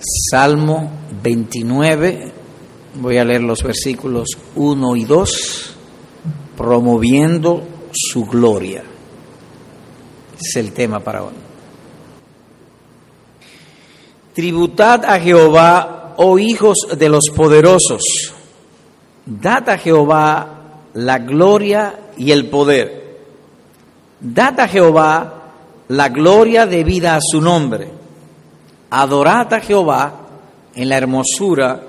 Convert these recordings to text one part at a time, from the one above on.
Salmo 29, voy a leer los versículos 1 y 2, promoviendo su gloria. Es el tema para hoy. Tributad a Jehová, oh hijos de los poderosos, dad a Jehová la gloria y el poder. Dad a Jehová la gloria debida a su nombre adorad a Jehová en la hermosura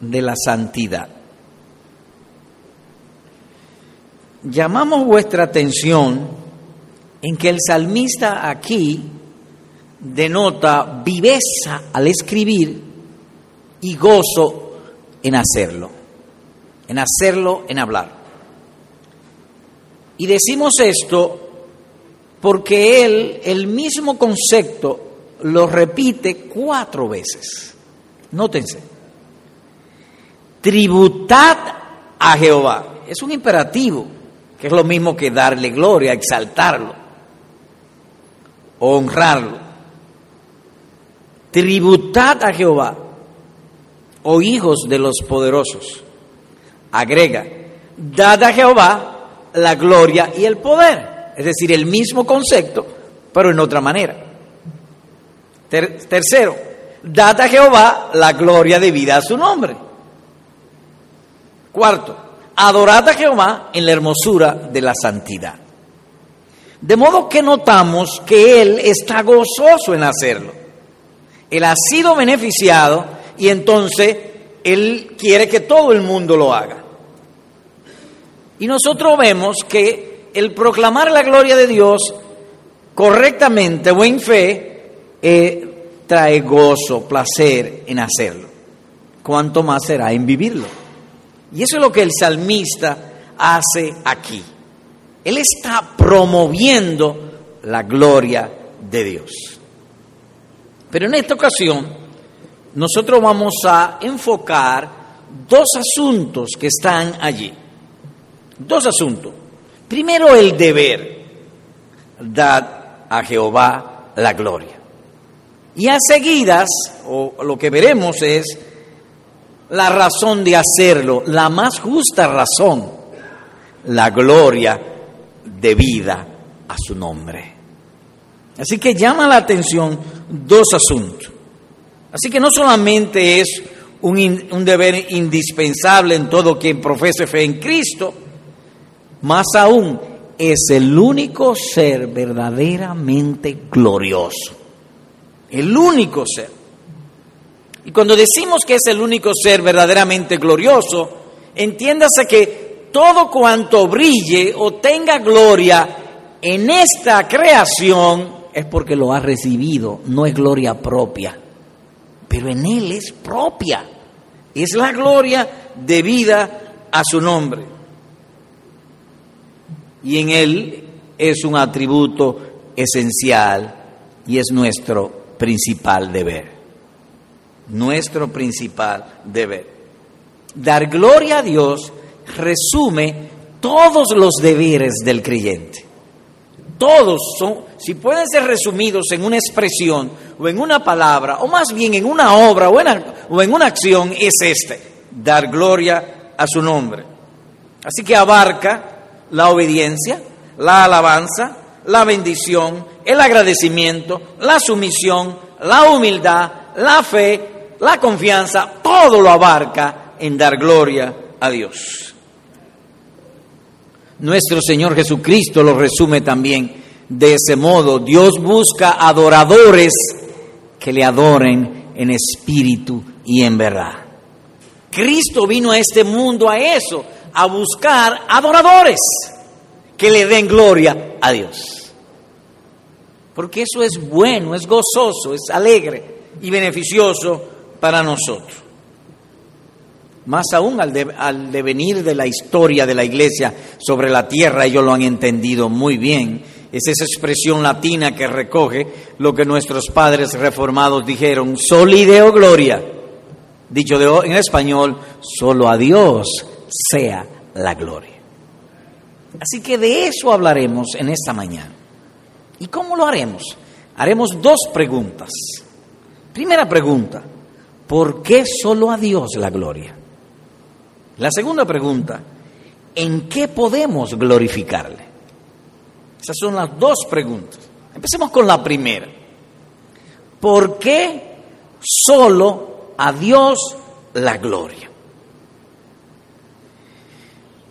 de la santidad. Llamamos vuestra atención en que el salmista aquí denota viveza al escribir y gozo en hacerlo, en hacerlo, en hablar. Y decimos esto porque él, el mismo concepto lo repite cuatro veces. Nótense. Tributad a Jehová. Es un imperativo, que es lo mismo que darle gloria, exaltarlo, honrarlo. Tributad a Jehová, oh hijos de los poderosos. Agrega, dad a Jehová la gloria y el poder. Es decir, el mismo concepto, pero en otra manera tercero, dad a Jehová la gloria debida a su nombre. Cuarto, adorad a Jehová en la hermosura de la santidad. De modo que notamos que Él está gozoso en hacerlo. Él ha sido beneficiado y entonces Él quiere que todo el mundo lo haga. Y nosotros vemos que el proclamar la gloria de Dios correctamente o en fe eh, trae gozo, placer en hacerlo. ¿Cuánto más será en vivirlo? Y eso es lo que el salmista hace aquí. Él está promoviendo la gloria de Dios. Pero en esta ocasión nosotros vamos a enfocar dos asuntos que están allí. Dos asuntos. Primero el deber. Dad a Jehová la gloria. Y a seguidas, o lo que veremos es la razón de hacerlo, la más justa razón, la gloria debida a su nombre. Así que llama la atención dos asuntos. Así que no solamente es un, un, deber indispensable en todo quien profese fe en Cristo, más aún es el único ser verdaderamente glorioso el único ser. Y cuando decimos que es el único ser verdaderamente glorioso, entiéndase que todo cuanto brille o tenga gloria en esta creación es porque lo ha recibido, no es gloria propia, pero en Él es propia, es la gloria debida a su nombre. Y en Él es un atributo esencial y es nuestro principal deber. Nuestro principal deber. Dar gloria a Dios resume todos los deberes del creyente. Todos son, si pueden ser resumidos en una expresión o en una palabra, o más bien en una obra o en, o en una acción, es este, dar gloria a su nombre. Así que abarca la obediencia, la alabanza, la bendición, el agradecimiento, la sumisión, la humildad, la fe, la confianza, todo lo abarca en dar gloria a Dios. Nuestro Señor Jesucristo lo resume también de ese modo. Dios busca adoradores que le adoren en espíritu y en verdad. Cristo vino a este mundo a eso, a buscar adoradores que le den gloria a Dios porque eso es bueno, es gozoso, es alegre y beneficioso para nosotros. Más aún al, devenir de la historia de la iglesia sobre la tierra, ellos lo han entendido muy bien. Es esa expresión latina que recoge lo que nuestros padres reformados dijeron, solideo gloria. Dicho en español, solo a Dios sea la gloria. Así que de eso hablaremos en esta mañana. ¿Y cómo lo haremos? Haremos dos preguntas. Primera pregunta, ¿por qué solo a Dios la gloria? La segunda pregunta, ¿en qué podemos glorificarle? Esas son las dos preguntas. Empecemos con la primera. ¿Por qué solo a Dios la gloria?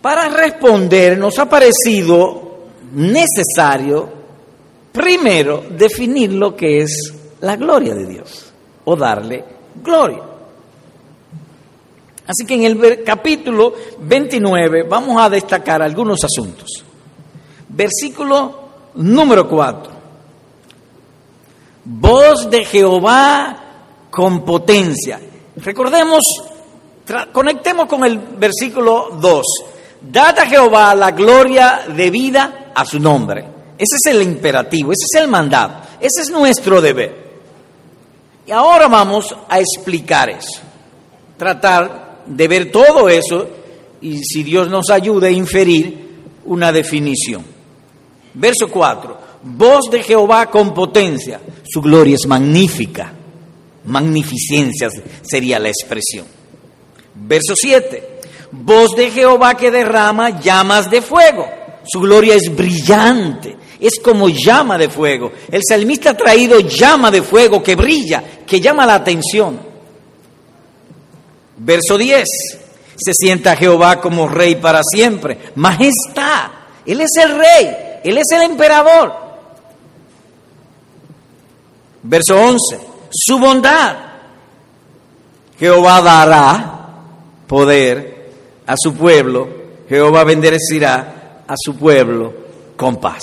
Para responder nos ha parecido necesario primero definir lo que es la gloria de Dios o darle gloria. Así que en el capítulo 29 vamos a destacar algunos asuntos. Versículo número 4. Voz de Jehová con potencia. Recordemos, conectemos con el versículo 2. Dad a Jehová la gloria debida a su nombre. Ese es el imperativo, ese es el mandato, ese es nuestro deber. Y ahora vamos a explicar eso, tratar de ver todo eso y si Dios nos ayuda a inferir una definición. Verso 4, voz de Jehová con potencia, su gloria es magnífica, magnificencia sería la expresión. Verso 7, voz de Jehová que derrama llamas de fuego, su gloria es brillante, es como llama de fuego. El salmista ha traído llama de fuego que brilla, que llama la atención. Verso 10. Se sienta Jehová como rey para siempre. Majestad. Él es el rey. Él es el emperador. Verso 11. Su bondad. Jehová dará poder a su pueblo. Jehová bendecirá a su pueblo con paz.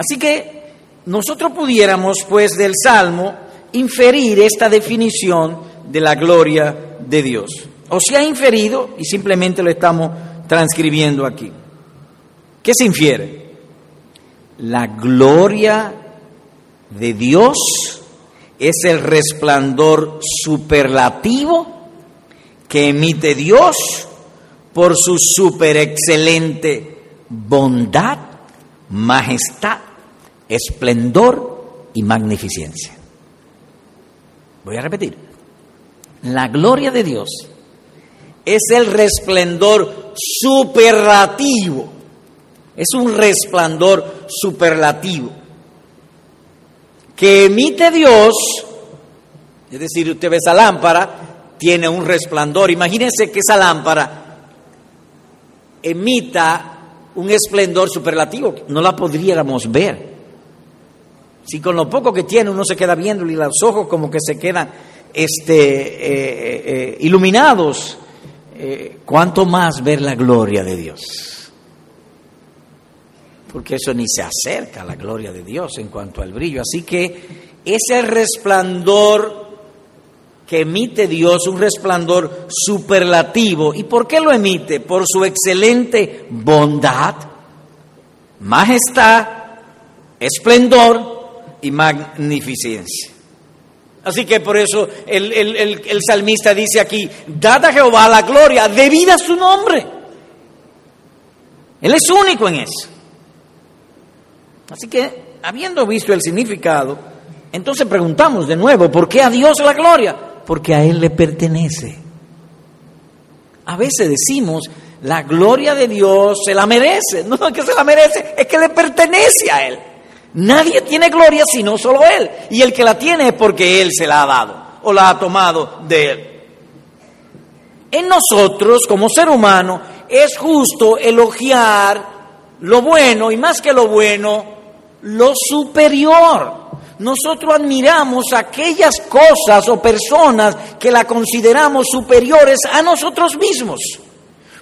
Así que nosotros pudiéramos, pues, del Salmo inferir esta definición de la gloria de Dios. O se ha inferido y simplemente lo estamos transcribiendo aquí. ¿Qué se infiere? La gloria de Dios es el resplandor superlativo que emite Dios por su superexcelente bondad, majestad esplendor y magnificencia. Voy a repetir. La gloria de Dios es el resplandor superlativo. Es un resplandor superlativo que emite Dios, es decir, usted ve esa lámpara, tiene un resplandor. Imagínense que esa lámpara emita un esplendor superlativo, no la podríamos ver. Si con lo poco que tiene uno se queda viendo y los ojos como que se quedan este, eh, eh, iluminados, eh, ¿cuánto más ver la gloria de Dios? Porque eso ni se acerca a la gloria de Dios en cuanto al brillo. Así que ese resplandor que emite Dios, un resplandor superlativo. ¿Y por qué lo emite? Por su excelente bondad, majestad, esplendor y magnificencia. Así que por eso el, el, salmista dice aquí, dad a Jehová la gloria debida a su nombre. Él es único en eso. Así que, habiendo visto el significado, entonces preguntamos de nuevo, ¿por qué a Dios la gloria? Porque a Él le pertenece. A veces decimos, la gloria de Dios se la merece. No es que se la merece, es que le pertenece a Él. Nadie tiene gloria sino solo Él. Y el que la tiene es porque Él se la ha dado o la ha tomado de Él. En nosotros, como ser humano, es justo elogiar lo bueno y más que lo bueno, lo superior. Nosotros admiramos aquellas cosas o personas que la consideramos superiores a nosotros mismos.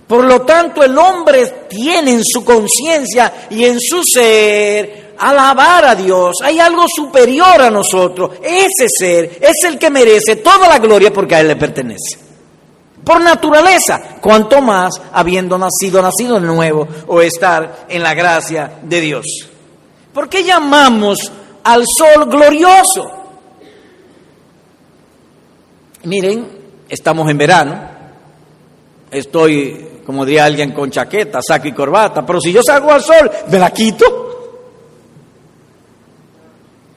Por lo tanto, el hombre tiene en su conciencia y en su ser alabar a Dios, hay algo superior a nosotros. Ese ser es el que merece toda la gloria porque a Él le pertenece. Por naturaleza, cuanto más habiendo nacido, nacido de nuevo o estar en la gracia de Dios. ¿Por qué llamamos al sol glorioso? Miren, estamos en verano, estoy, como diría alguien, con chaqueta, saco y corbata, pero si yo salgo al sol, me la quito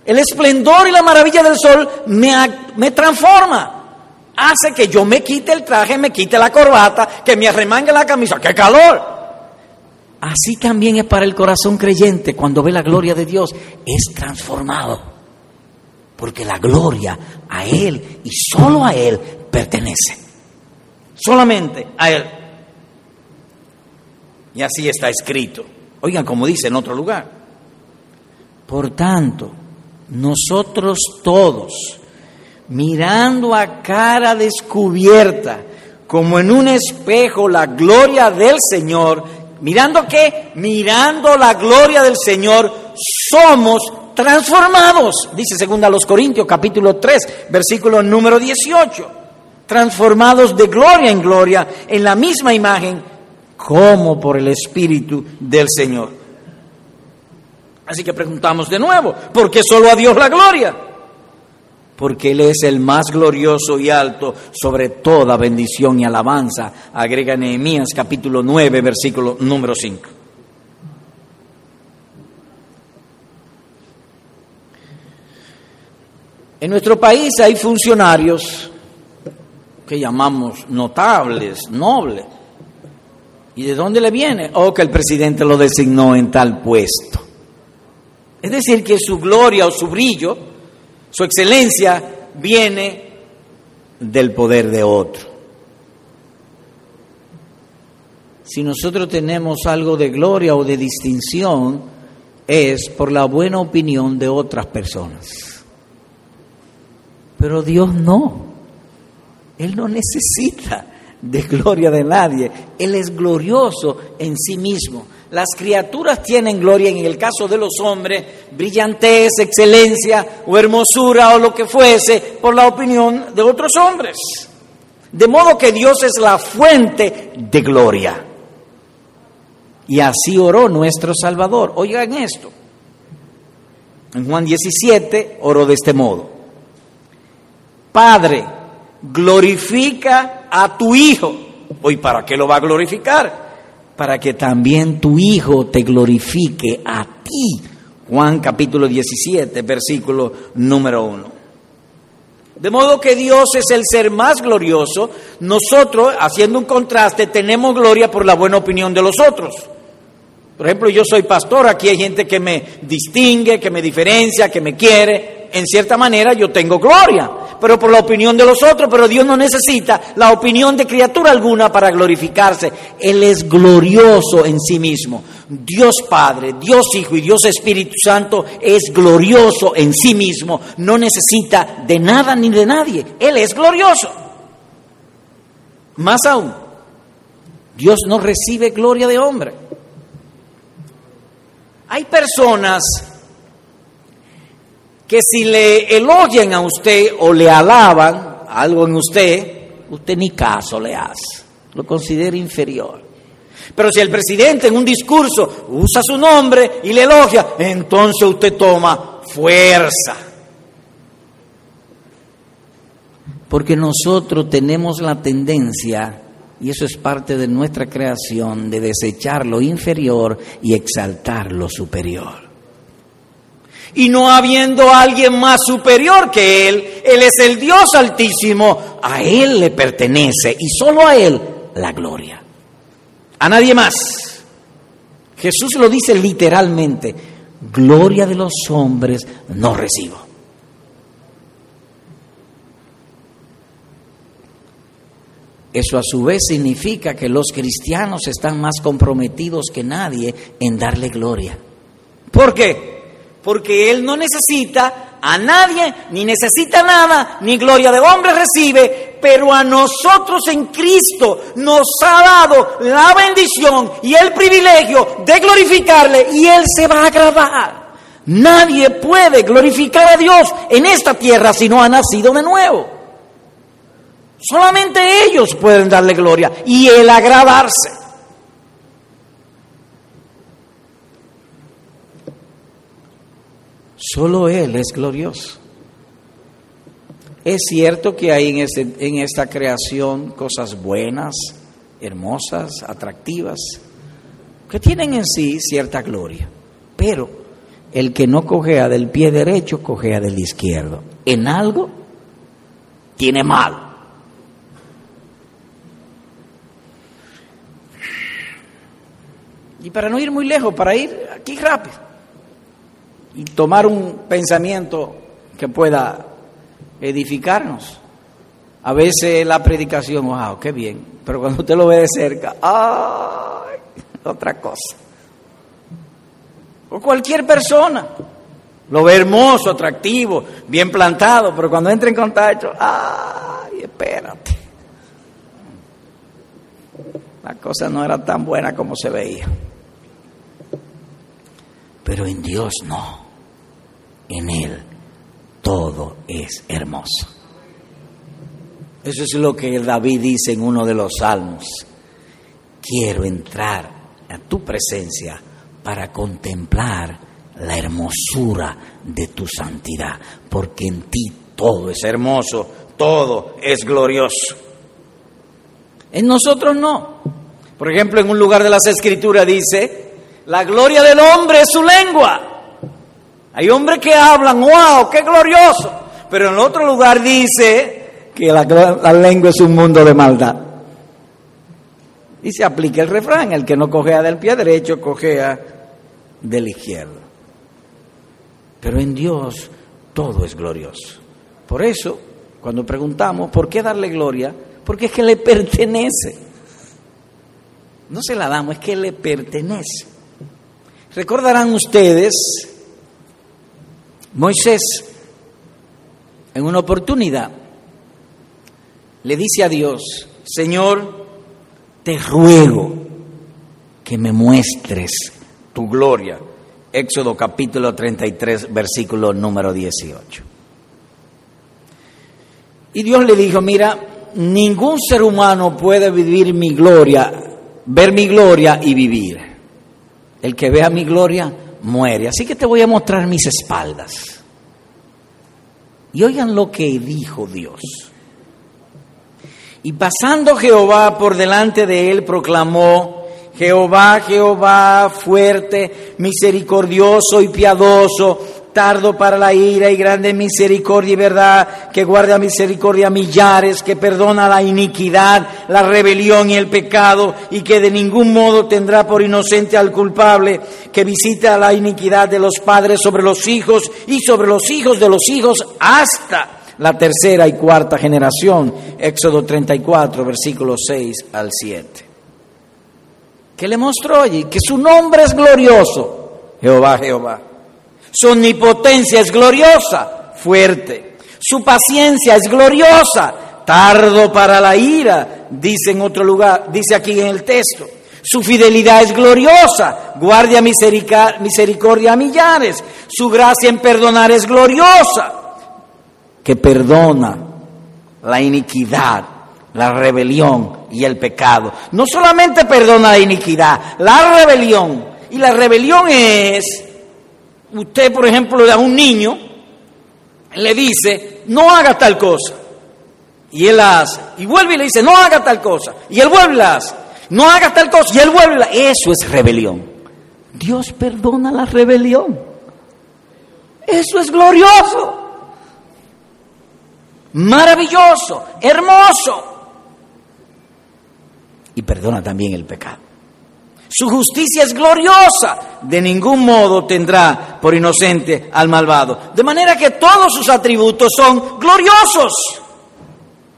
El esplendor y la maravilla del sol me, me transforma. Hace que yo me quite el traje, me quite la corbata, que me arremangue la camisa. ¡Qué calor! Así también es para el corazón creyente cuando ve la gloria de Dios. Es transformado. Porque la gloria a Él y solo a Él pertenece. Solamente a Él. Y así está escrito. Oigan, como dice en otro lugar. Por tanto, nosotros todos, mirando a cara descubierta, como en un espejo, la gloria del Señor, mirando qué? Mirando la gloria del Señor, somos transformados, dice segunda los Corintios capítulo 3, versículo número 18, transformados de gloria en gloria en la misma imagen como por el Espíritu del Señor. Así que preguntamos de nuevo, ¿por qué solo a Dios la gloria? Porque Él es el más glorioso y alto sobre toda bendición y alabanza, agrega Nehemías capítulo 9, versículo número 5. En nuestro país hay funcionarios que llamamos notables, nobles. ¿Y de dónde le viene? Oh, que el presidente lo designó en tal puesto. Es decir, que su gloria o su brillo, su excelencia, viene del poder de otro. Si nosotros tenemos algo de gloria o de distinción, es por la buena opinión de otras personas. Pero Dios no. Él no necesita de gloria de nadie. Él es glorioso en sí mismo. Las criaturas tienen gloria, en el caso de los hombres, brillantez, excelencia o hermosura o lo que fuese, por la opinión de otros hombres. De modo que Dios es la fuente de gloria. Y así oró nuestro Salvador. Oigan esto. En Juan 17 oró de este modo. Padre, glorifica a tu Hijo. ¿Hoy para qué lo va a glorificar? Para que también tu Hijo te glorifique a ti. Juan capítulo 17, versículo número 1. De modo que Dios es el ser más glorioso, nosotros, haciendo un contraste, tenemos gloria por la buena opinión de los otros. Por ejemplo, yo soy pastor, aquí hay gente que me distingue, que me diferencia, que me quiere. En cierta manera yo tengo gloria pero por la opinión de los otros, pero Dios no necesita la opinión de criatura alguna para glorificarse. Él es glorioso en sí mismo. Dios Padre, Dios Hijo y Dios Espíritu Santo es glorioso en sí mismo. No necesita de nada ni de nadie. Él es glorioso. Más aún, Dios no recibe gloria de hombre. Hay personas que si le elogian a usted o le alaban algo en usted, usted ni caso le hace, lo considera inferior. Pero si el presidente en un discurso usa su nombre y le elogia, entonces usted toma fuerza. Porque nosotros tenemos la tendencia, y eso es parte de nuestra creación, de desechar lo inferior y exaltar lo superior y no habiendo alguien más superior que Él, Él es el Dios altísimo, a Él le pertenece y solo a Él la gloria. A nadie más. Jesús lo dice literalmente, gloria de los hombres no recibo. Eso a su vez significa que los cristianos están más comprometidos que nadie en darle gloria. ¿Por qué? Porque Él no necesita a nadie, ni necesita nada, ni gloria de hombre recibe, pero a nosotros en Cristo nos ha dado la bendición y el privilegio de glorificarle y Él se va a agradar. Nadie puede glorificar a Dios en esta tierra si no ha nacido de nuevo. Solamente ellos pueden darle gloria y Él agradarse. Solo Él es glorioso. Es cierto que hay en, este, en esta creación cosas buenas, hermosas, atractivas, que tienen en sí cierta gloria, pero el que no cojea del pie derecho, cojea del izquierdo. En algo tiene mal. Y para no ir muy lejos, para ir aquí rápido y tomar un pensamiento que pueda edificarnos. A veces la predicación, wow, qué bien, pero cuando usted lo ve de cerca, ¡ay! Otra cosa. O cualquier persona. Lo ve hermoso, atractivo, bien plantado, pero cuando entra en contacto, ¡ay! Espérate. La cosa no era tan buena como se veía. Pero en Dios no. En Él todo es hermoso. Eso es lo que David dice en uno de los salmos. Quiero entrar a tu presencia para contemplar la hermosura de tu santidad, porque en ti todo es hermoso, todo es glorioso. En nosotros no. Por ejemplo, en un lugar de las escrituras dice, la gloria del hombre es su lengua. Hay hombres que hablan, wow, qué glorioso. Pero en otro lugar dice que la, la lengua es un mundo de maldad. Y se aplica el refrán, el que no cojea del pie derecho, cojea del izquierdo. Pero en Dios todo es glorioso. Por eso, cuando preguntamos, ¿por qué darle gloria? Porque es que le pertenece. No se la damos, es que le pertenece. Recordarán ustedes Moisés, en una oportunidad, le dice a Dios, Señor, te ruego que me muestres tu gloria. Éxodo capítulo 33, versículo número 18. Y Dios le dijo, mira, ningún ser humano puede vivir mi gloria, ver mi gloria y vivir. El que vea mi gloria muere. Así que te voy a mostrar mis espaldas. Y oigan lo que dijo Dios. Y pasando Jehová por delante de él, proclamó, Jehová, Jehová, fuerte, misericordioso y piadoso, tardo para la ira y grande misericordia y verdad, que guarda misericordia a millares, que perdona la iniquidad, la rebelión y el pecado, y que de ningún modo tendrá por inocente al culpable, que visita la iniquidad de los padres sobre los hijos y sobre los hijos de los hijos hasta la tercera y cuarta generación. Éxodo 34, versículos 6 al 7. ¿Qué le mostró allí? Que su nombre es glorioso. Jehová, Jehová su omnipotencia es gloriosa, fuerte. Su paciencia es gloriosa, tardo para la ira, dice en otro lugar, dice aquí en el texto. Su fidelidad es gloriosa, guardia misericordia a millares. Su gracia en perdonar es gloriosa, que perdona la iniquidad, la rebelión y el pecado. No solamente perdona la iniquidad, la rebelión. Y la rebelión es usted, por ejemplo, a un niño, le dice, no haga tal cosa. Y él la hace. Y vuelve y le dice, no haga tal cosa. Y él vuelve y la hace. No haga tal cosa. Y él vuelve y la Eso es rebelión. Dios perdona la rebelión. Eso es glorioso. Maravilloso. Hermoso. Y perdona también el pecado. Su justicia es gloriosa. De ningún modo tendrá por inocente al malvado. De manera que todos sus atributos son gloriosos.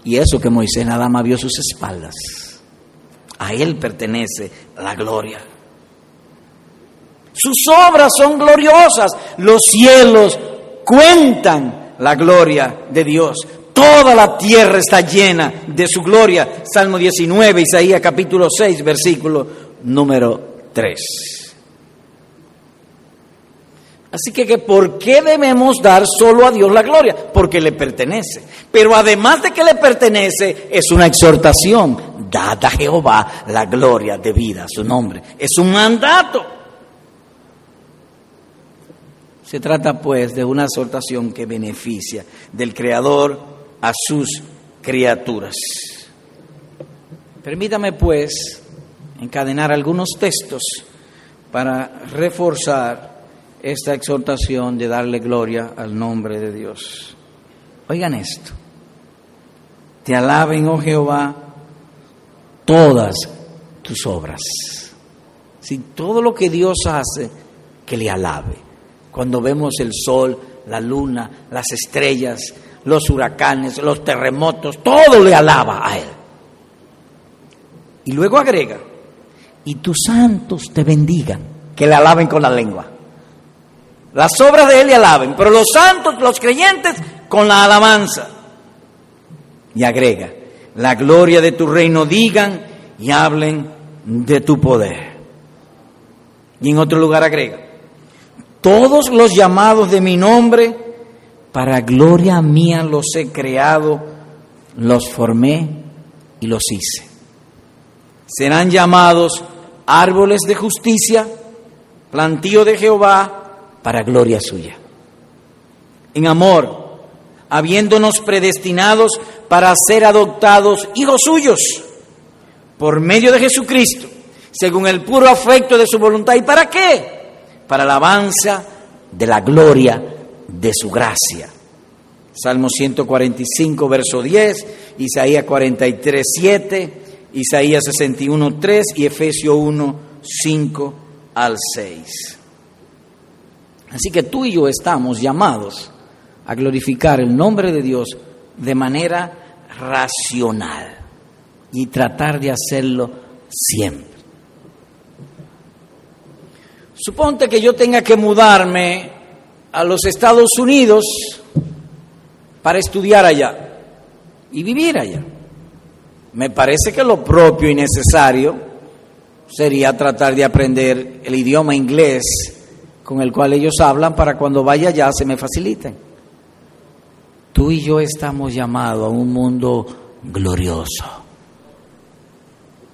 Y eso que Moisés nada más vio sus espaldas. A él pertenece la gloria. Sus obras son gloriosas. Los cielos cuentan la gloria de Dios. Toda la tierra está llena de su gloria. Salmo 19, Isaías capítulo 6, versículo número 3. Así que, ¿por qué debemos dar solo a Dios la gloria? Porque le pertenece. Pero además de que le pertenece, es una exhortación. Dad a Jehová la gloria debida a su nombre. Es un mandato. Se trata pues de una exhortación que beneficia del Creador a sus criaturas. Permítame pues encadenar algunos textos para reforzar esta exhortación de darle gloria al nombre de Dios. Oigan esto. Te alaben, oh Jehová, todas tus obras. Si todo lo que Dios hace, que le alabe. Cuando vemos el sol, la luna, las estrellas, los huracanes, los terremotos, todo le alaba a Él. Y luego agrega, y tus santos te bendigan, que le alaben con la lengua. Las obras de Él le alaben, pero los santos, los creyentes, con la alabanza. Y agrega, la gloria de tu reino digan y hablen de tu poder. Y en otro lugar agrega, todos los llamados de mi nombre, para gloria mía los he creado, los formé y los hice. Serán llamados árboles de justicia, plantío de Jehová, para gloria suya. En amor, habiéndonos predestinados para ser adoptados hijos suyos por medio de Jesucristo, según el puro afecto de su voluntad. ¿Y para qué? Para la alabanza de la gloria de su gracia. Salmo 145, verso 10, Isaías 43, 7, Isaías 61, 3 y Efesios 1, 5 al 6. Así que tú y yo estamos llamados a glorificar el nombre de Dios de manera racional y tratar de hacerlo siempre. Suponte que yo tenga que mudarme a los Estados Unidos para estudiar allá y vivir allá. Me parece que lo propio y necesario sería tratar de aprender el idioma inglés con el cual ellos hablan para cuando vaya allá se me faciliten. Tú y yo estamos llamados a un mundo glorioso.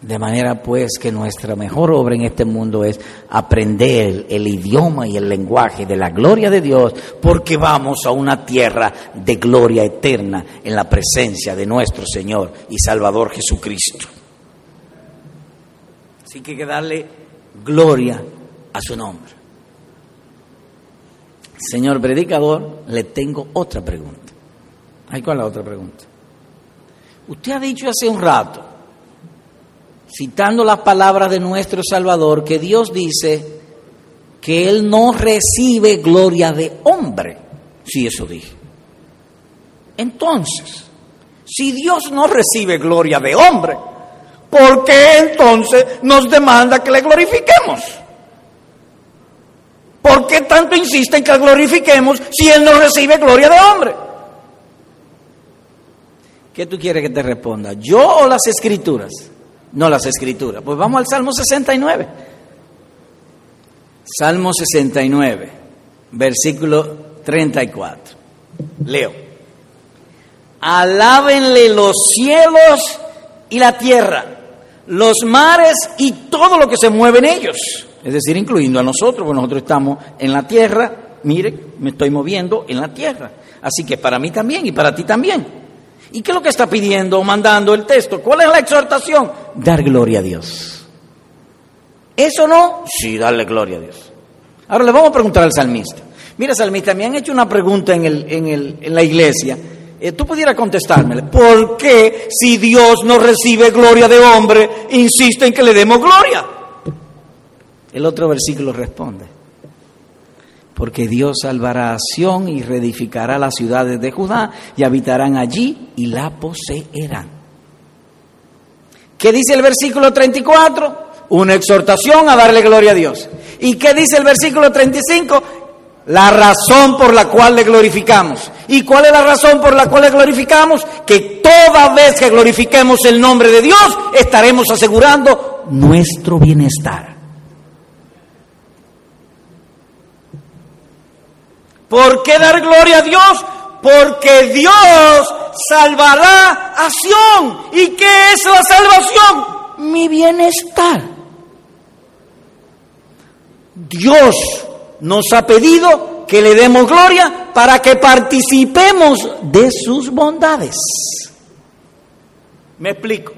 De manera pues que nuestra mejor obra en este mundo es aprender el idioma y el lenguaje de la gloria de Dios, porque vamos a una tierra de gloria eterna en la presencia de nuestro Señor y Salvador Jesucristo. Así que hay que darle gloria a su nombre. Señor predicador, le tengo otra pregunta. ¿Hay cuál es la otra pregunta? Usted ha dicho hace un rato, citando las palabras de nuestro Salvador, que Dios dice que Él no recibe gloria de hombre. Sí, eso dije. Entonces, si Dios no recibe gloria de hombre, ¿por qué entonces nos demanda que le glorifiquemos? ¿Por qué tanto insiste en que glorifiquemos si Él no recibe gloria de hombre? ¿Qué tú quieres que te responda? ¿Yo o las escrituras? No las escrituras. Pues vamos al Salmo 69. Salmo 69, versículo 34. Leo. Alábenle los cielos y la tierra, los mares y todo lo que se mueve en ellos es decir, incluyendo a nosotros, porque nosotros estamos en la tierra, mire, me estoy moviendo en la tierra. Así que para mí también y para ti también. ¿Y qué es lo que está pidiendo o mandando el texto? ¿Cuál es la exhortación? Dar gloria a Dios. ¿Eso no? Sí, darle gloria a Dios. Ahora le vamos a preguntar al salmista. Mira, salmista, me han hecho una pregunta en, el, en, el, en la iglesia. Eh, tú pudieras contestármela. ¿Por qué si Dios no recibe gloria de hombre, insiste en que le demos gloria? El otro versículo responde, porque Dios salvará a Sión y reedificará las ciudades de Judá y habitarán allí y la poseerán. ¿Qué dice el versículo 34? Una exhortación a darle gloria a Dios. ¿Y qué dice el versículo 35? La razón por la cual le glorificamos. ¿Y cuál es la razón por la cual le glorificamos? Que toda vez que glorifiquemos el nombre de Dios, estaremos asegurando nuestro bienestar. ¿Por qué dar gloria a Dios? Porque Dios salvará a Sión. ¿Y qué es la salvación? Mi bienestar. Dios nos ha pedido que le demos gloria para que participemos de sus bondades. Me explico.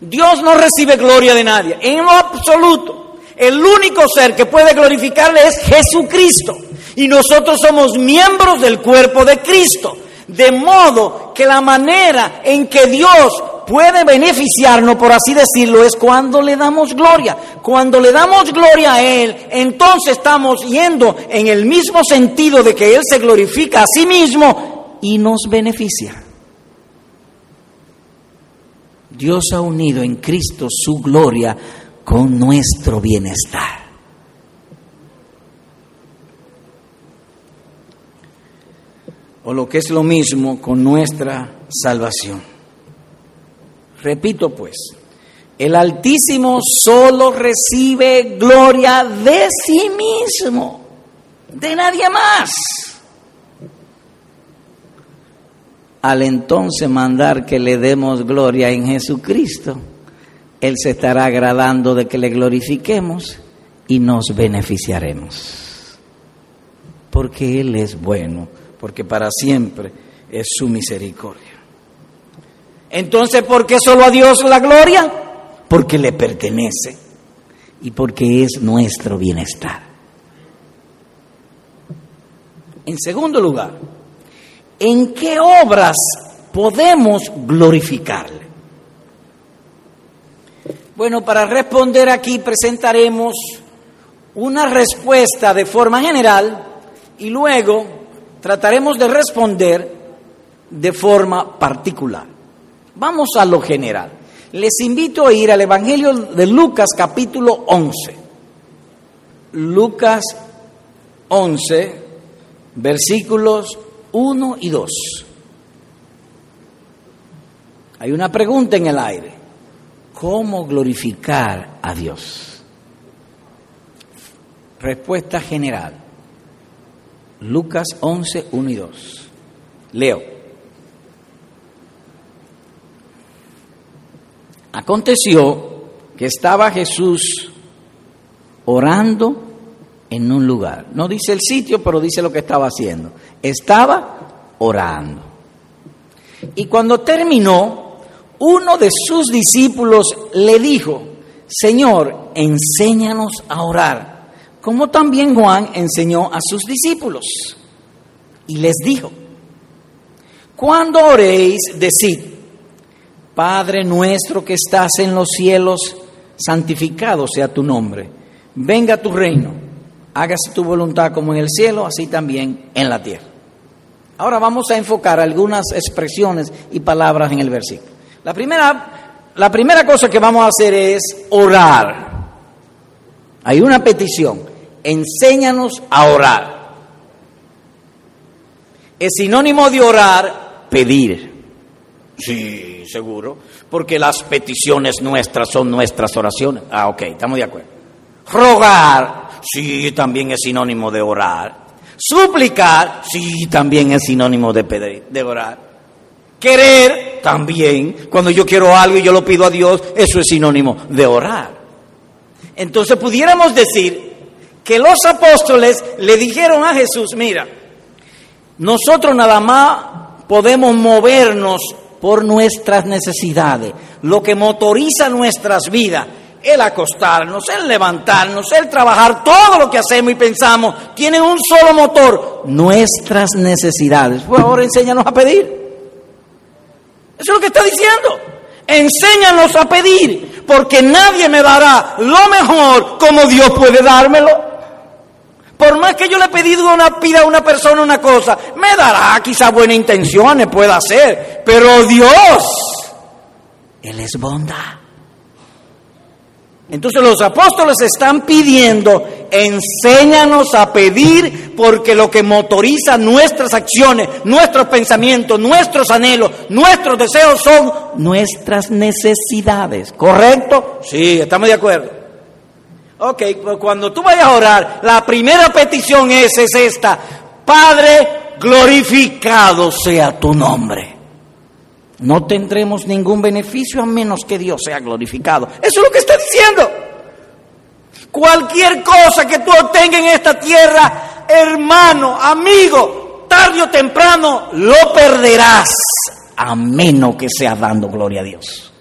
Dios no recibe gloria de nadie, en lo absoluto. El único ser que puede glorificarle es Jesucristo. Y nosotros somos miembros del cuerpo de Cristo. De modo que la manera en que Dios puede beneficiarnos, por así decirlo, es cuando le damos gloria. Cuando le damos gloria a Él, entonces estamos yendo en el mismo sentido de que Él se glorifica a sí mismo y nos beneficia. Dios ha unido en Cristo su gloria con nuestro bienestar. O lo que es lo mismo con nuestra salvación. Repito pues, el Altísimo solo recibe gloria de sí mismo, de nadie más. Al entonces mandar que le demos gloria en Jesucristo, Él se estará agradando de que le glorifiquemos y nos beneficiaremos. Porque Él es bueno, porque para siempre es su misericordia. Entonces, ¿por qué solo a Dios la gloria? Porque le pertenece y porque es nuestro bienestar. En segundo lugar, ¿en qué obras podemos glorificarle? Bueno, para responder aquí presentaremos una respuesta de forma general y luego trataremos de responder de forma particular. Vamos a lo general. Les invito a ir al Evangelio de Lucas capítulo 11. Lucas 11, versículos 1 y 2. Hay una pregunta en el aire. ¿Cómo glorificar a Dios? Respuesta general. Lucas 11, 1 y 2. Leo. Aconteció que estaba Jesús orando en un lugar. No dice el sitio, pero dice lo que estaba haciendo. Estaba orando. Y cuando terminó, uno de sus discípulos le dijo, Señor, enséñanos a orar, como también Juan enseñó a sus discípulos. Y les dijo, cuando oréis, decid, Padre nuestro que estás en los cielos, santificado sea tu nombre. Venga tu reino. Hágase tu voluntad como en el cielo, así también en la tierra. Ahora vamos a enfocar algunas expresiones y palabras en el versículo. La primera, la primera cosa que vamos a hacer es orar. Hay una petición. Enséñanos a orar. Es sinónimo de orar, pedir. Sí, seguro, porque las peticiones nuestras son nuestras oraciones. Ah, ok, estamos de acuerdo. Rogar, sí, también es sinónimo de orar. Suplicar, sí, también es sinónimo de, pedir, de orar. Querer, también, cuando yo quiero algo y yo lo pido a Dios, eso es sinónimo de orar. Entonces pudiéramos decir que los apóstoles le dijeron a Jesús, mira, nosotros nada más podemos movernos por nuestras necesidades, lo que motoriza nuestras vidas, el acostarnos, el levantarnos, el trabajar, todo lo que hacemos y pensamos, tiene un solo motor, nuestras necesidades. Por favor, enséñanos a pedir. Eso es lo que está diciendo. Enséñanos a pedir, porque nadie me dará lo mejor como Dios puede dármelo. Por más que yo le he pedido una pida a una persona una cosa, me dará quizás buenas intenciones, pueda ser, pero Dios, Él es bondad. Entonces los apóstoles están pidiendo, enséñanos a pedir, porque lo que motoriza nuestras acciones, nuestros pensamientos, nuestros anhelos, nuestros deseos son nuestras necesidades. ¿Correcto? Sí, estamos de acuerdo. Ok, pues cuando tú vayas a orar, la primera petición es, es esta. Padre, glorificado sea tu nombre. No tendremos ningún beneficio a menos que Dios sea glorificado. Eso es lo que está diciendo. Cualquier cosa que tú obtengas en esta tierra, hermano, amigo, tarde o temprano lo perderás, a menos que sea dando gloria a Dios.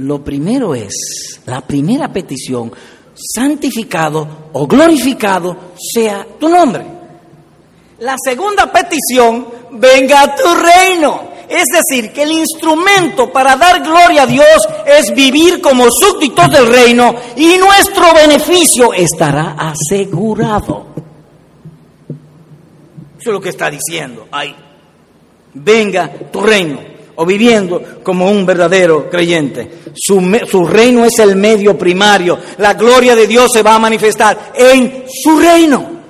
Lo primero es, la primera petición, santificado o glorificado sea tu nombre. La segunda petición, venga a tu reino. Es decir, que el instrumento para dar gloria a Dios es vivir como súbditos del reino y nuestro beneficio estará asegurado. Eso es lo que está diciendo ahí. Venga tu reino o viviendo como un verdadero creyente. Su, reino es el medio primario. La gloria de Dios se va a manifestar en su reino.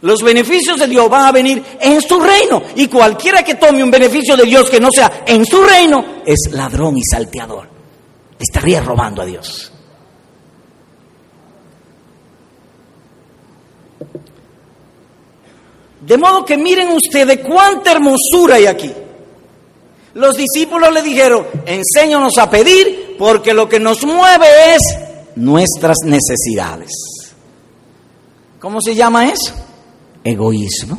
Los beneficios de Dios van a venir en su reino. Y cualquiera que tome un beneficio de Dios que no sea en su reino es ladrón y salteador. Estaría robando a Dios. De modo que miren ustedes cuánta hermosura hay aquí. Los discípulos le dijeron, enséñanos a pedir porque lo que nos mueve es nuestras necesidades. ¿Cómo se llama eso? egoísmo.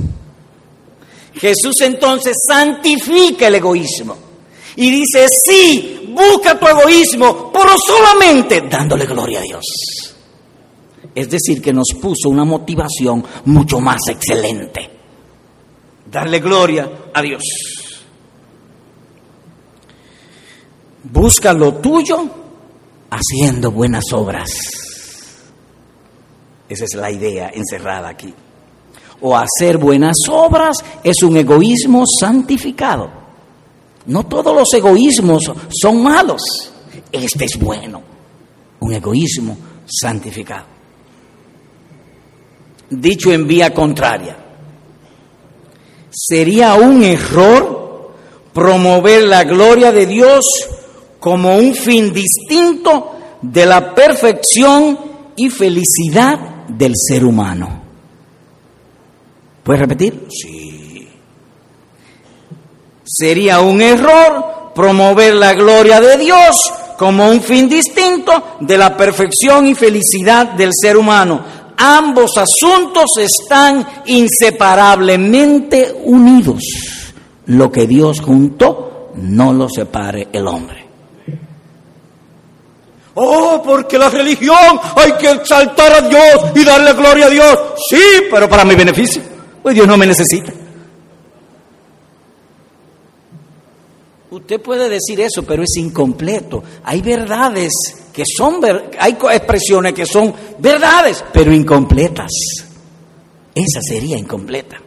Jesús entonces santifica el egoísmo y dice, sí, busca tu egoísmo, pero solamente dándole gloria a Dios. Es decir, que nos puso una motivación mucho más excelente. Darle gloria a Dios. Busca lo tuyo haciendo buenas obras. Esa es la idea encerrada aquí o hacer buenas obras es un egoísmo santificado. No todos los egoísmos son malos. Este es bueno, un egoísmo santificado. Dicho en vía contraria, sería un error promover la gloria de Dios como un fin distinto de la perfección y felicidad del ser humano. ¿Puedes repetir? Sí. Sería un error promover la gloria de Dios como un fin distinto de la perfección y felicidad del ser humano. Ambos asuntos están inseparablemente unidos. Lo que Dios juntó, no lo separe el hombre. Oh, porque la religión hay que exaltar a Dios y darle gloria a Dios. Sí, pero para mi beneficio. Pues Dios no me necesita. Usted puede decir eso, pero es incompleto. Hay verdades que son, hay expresiones que son verdades, pero incompletas. Esa sería incompleta.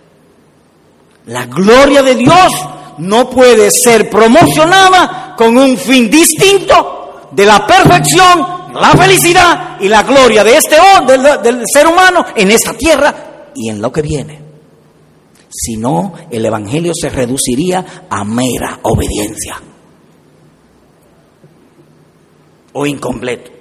La gloria de Dios no puede ser promocionada con un fin distinto de la perfección, la felicidad y la gloria de este del, del ser humano en esta tierra y en lo que viene. Si no, el Evangelio se reduciría a mera obediencia o incompleto.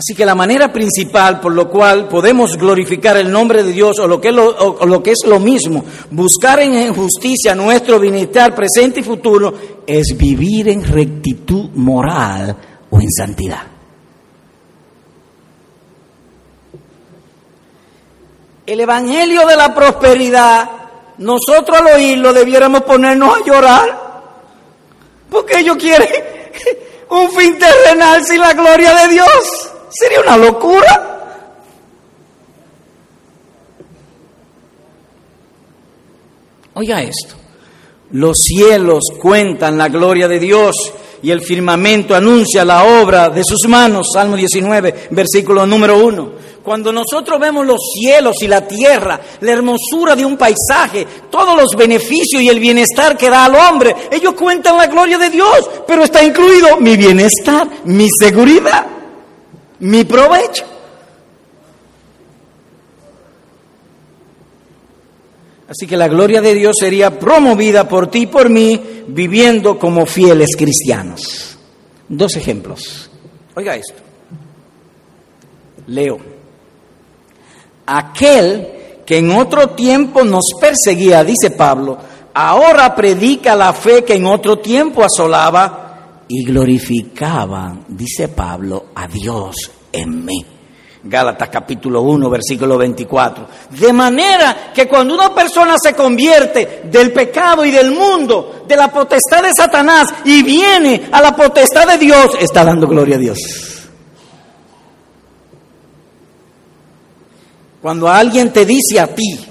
Así que la manera principal por lo cual podemos glorificar el nombre de Dios o lo que es lo, lo, que es lo mismo, buscar en justicia nuestro bienestar presente y futuro, es vivir en rectitud moral o en santidad. el Evangelio de la prosperidad, nosotros al oírlo debiéramos ponernos a llorar, porque ellos quieren un fin terrenal sin la gloria de Dios. Sería una locura. Oiga esto, los cielos cuentan la gloria de Dios y el firmamento anuncia la obra de sus manos. Salmo 19, versículo número 1. Cuando nosotros vemos los cielos y la tierra, la hermosura de un paisaje, todos los beneficios y el bienestar que da al hombre, ellos cuentan la gloria de Dios, pero está incluido mi bienestar, mi seguridad, mi provecho. Así que la gloria de Dios sería promovida por ti y por mí viviendo como fieles cristianos. Dos ejemplos. Oiga esto. Leo aquel que en otro tiempo nos perseguía, dice Pablo, ahora predica la fe que en otro tiempo asolaba y glorificaban, dice Pablo, a Dios en mí. Gálatas capítulo 1, versículo 24. De manera que cuando una persona se convierte del pecado y del mundo, de la potestad de Satanás y viene a la potestad de Dios, está dando gloria a Dios. Cuando alguien te dice a ti,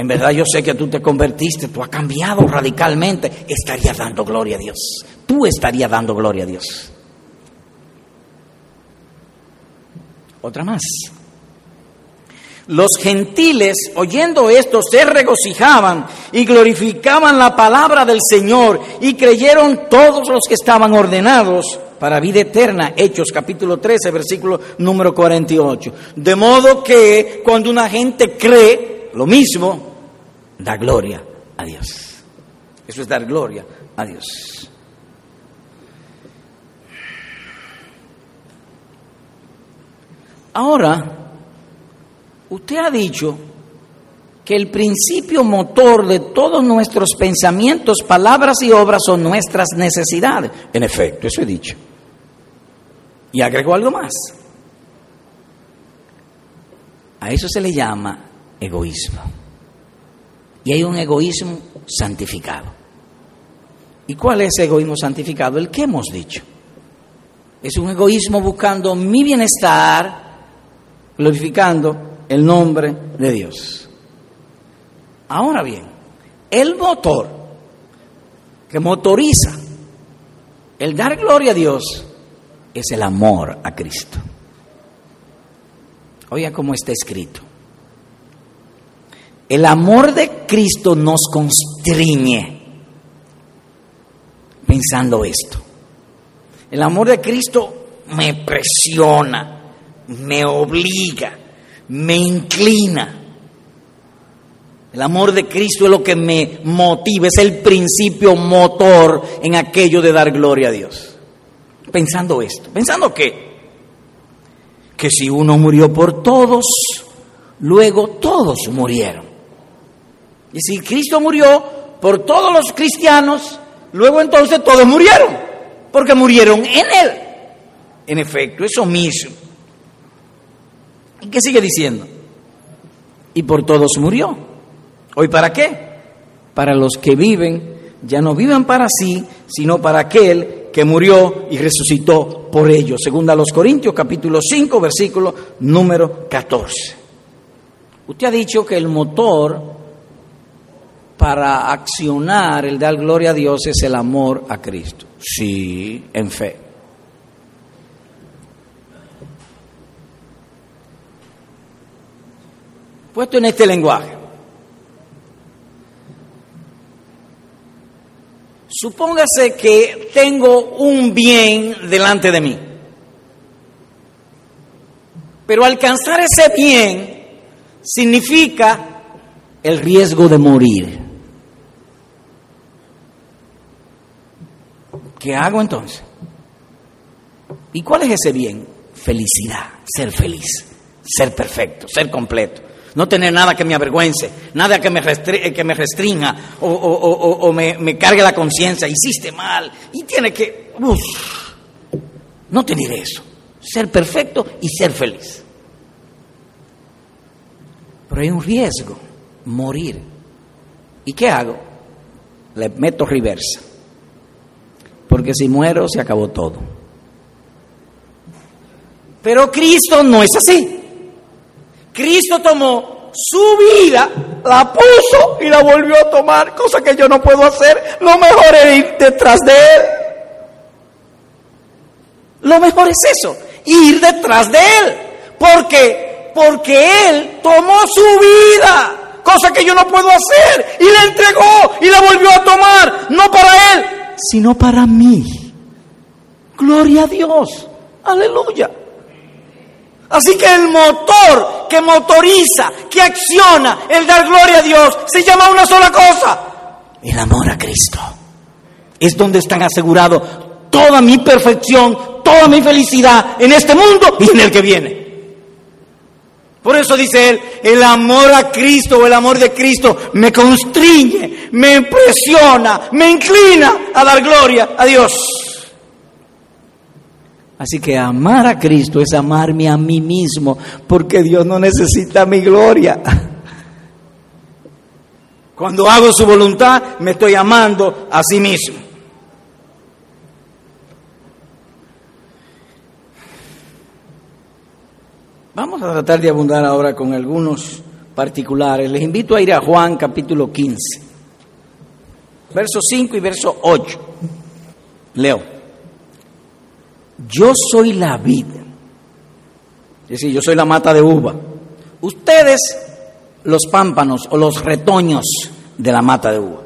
en verdad yo sé que tú te convertiste, tú has cambiado radicalmente, estaría dando gloria a Dios. Tú estarías dando gloria a Dios. Otra más. Los gentiles, oyendo esto, se regocijaban y glorificaban la palabra del Señor y creyeron todos los que estaban ordenados para vida eterna. Hechos capítulo 13, versículo número 48. De modo que cuando una gente cree lo mismo, da gloria a Dios. Eso es dar gloria a Dios. Ahora, usted ha dicho que el principio motor de todos nuestros pensamientos, palabras y obras son nuestras necesidades. En efecto, eso he dicho. Y agrego algo más. A eso se le llama egoísmo. Y hay un egoísmo santificado. ¿Y cuál es ese egoísmo santificado? El que hemos dicho. Es un egoísmo buscando mi bienestar, glorificando el nombre de Dios. Ahora bien, el motor que motoriza el dar gloria a Dios es el amor a Cristo. Oiga cómo está escrito. El amor de Cristo nos constriñe pensando esto. El amor de Cristo me presiona me obliga, me inclina. El amor de Cristo es lo que me motiva, es el principio motor en aquello de dar gloria a Dios. Pensando esto, pensando que, que si uno murió por todos, luego todos murieron. Y si Cristo murió por todos los cristianos, luego entonces todos murieron, porque murieron en Él. En efecto, eso mismo ¿Y qué sigue diciendo? Y por todos murió. ¿Hoy para qué? Para los que viven, ya no viven para sí, sino para aquel que murió y resucitó por ellos. Según a los Corintios capítulo 5, versículo número 14. Usted ha dicho que el motor para accionar el dar gloria a Dios es el amor a Cristo. Sí, en fe. puesto en este lenguaje. Supóngase que tengo un bien delante de mí, pero alcanzar ese bien significa el riesgo de morir. ¿Qué hago entonces? ¿Y cuál es ese bien? Felicidad, ser feliz, ser perfecto, ser completo no tener nada que me avergüence, nada que me, que me restrinja o, me, cargue la conciencia, hiciste mal y tiene que... no tener eso, ser perfecto y ser feliz. Pero hay un riesgo, morir. ¿Y qué hago? Le meto reversa. Porque si muero se acabó todo. Pero Cristo no es así. Cristo tomó su vida, la puso y la volvió a tomar, cosa que yo no puedo hacer. Lo mejor es ir detrás de Él. Lo mejor es eso, ir detrás de Él. Porque, porque Él tomó su vida, cosa que yo no puedo hacer, y la entregó y la volvió a tomar, no para Él, sino para mí. Gloria a Dios. Aleluya. Así que el motor que motoriza, que acciona el dar gloria a Dios, se llama una sola cosa, el amor a Cristo. Es donde están asegurados toda mi perfección, toda mi felicidad en este mundo y en el que viene. Por eso dice él, el amor a Cristo o el amor de Cristo me constriñe, me impresiona, me inclina a dar gloria a Dios. Así que amar a Cristo es amarme a mí mismo, porque Dios no necesita mi gloria. Cuando hago su voluntad, me estoy amando a sí mismo. Vamos a tratar de abundar ahora con algunos particulares. Les invito a ir a Juan capítulo 15, verso 5 y verso 8. Leo. Yo soy la vida. Es decir, yo soy la mata de uva. Ustedes los pámpanos o los retoños de la mata de uva.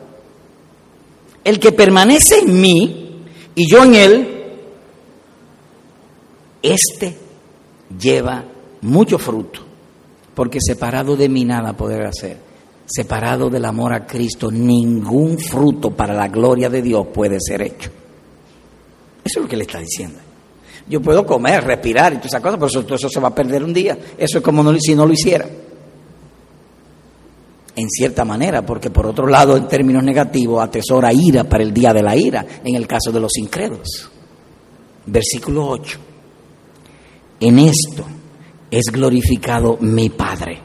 El que permanece en mí y yo en él, este lleva mucho fruto, porque separado de mí nada poder hacer. Separado del amor a Cristo, ningún fruto para la gloria de Dios puede ser hecho. Eso es lo que le está diciendo. Yo puedo comer, respirar y todas esas cosas, pero eso, se va a perder un día. Eso es como si no lo hiciera en cierta manera, porque por otro lado, en términos negativos, atesora ira para el día de la ira, en el caso de los incrédulos. Versículo 8. En esto es glorificado mi Padre,